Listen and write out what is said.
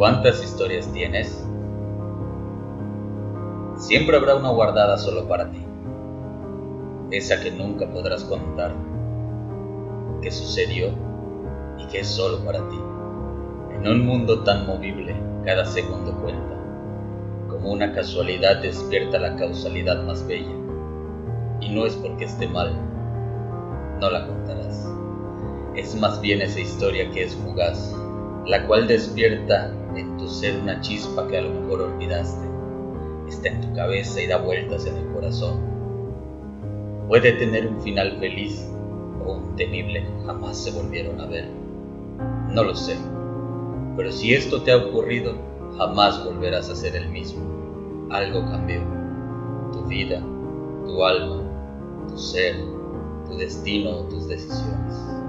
¿Cuántas historias tienes? Siempre habrá una guardada solo para ti, esa que nunca podrás contar, que sucedió y que es solo para ti. En un mundo tan movible, cada segundo cuenta, como una casualidad despierta la causalidad más bella, y no es porque esté mal, no la contarás. Es más bien esa historia que es fugaz, la cual despierta en tu ser una chispa que a lo mejor olvidaste. Está en tu cabeza y da vueltas en el corazón. Puede tener un final feliz o un temible, jamás se volvieron a ver. No lo sé, pero si esto te ha ocurrido, jamás volverás a ser el mismo. Algo cambió. Tu vida, tu alma, tu ser, tu destino o tus decisiones.